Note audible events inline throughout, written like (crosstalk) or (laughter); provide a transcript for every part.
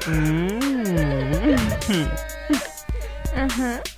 Mm. (laughs) Mm-hmm. Uh-huh.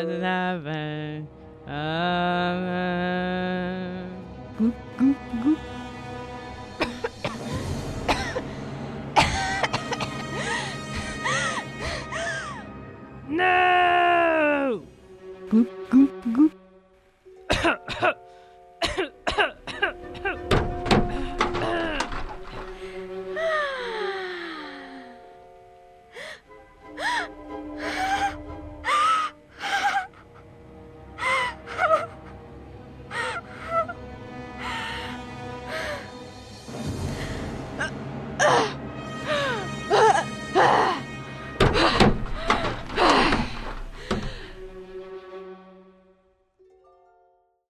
another. another. Goop, goop, goop. no! Goop, goop, goop.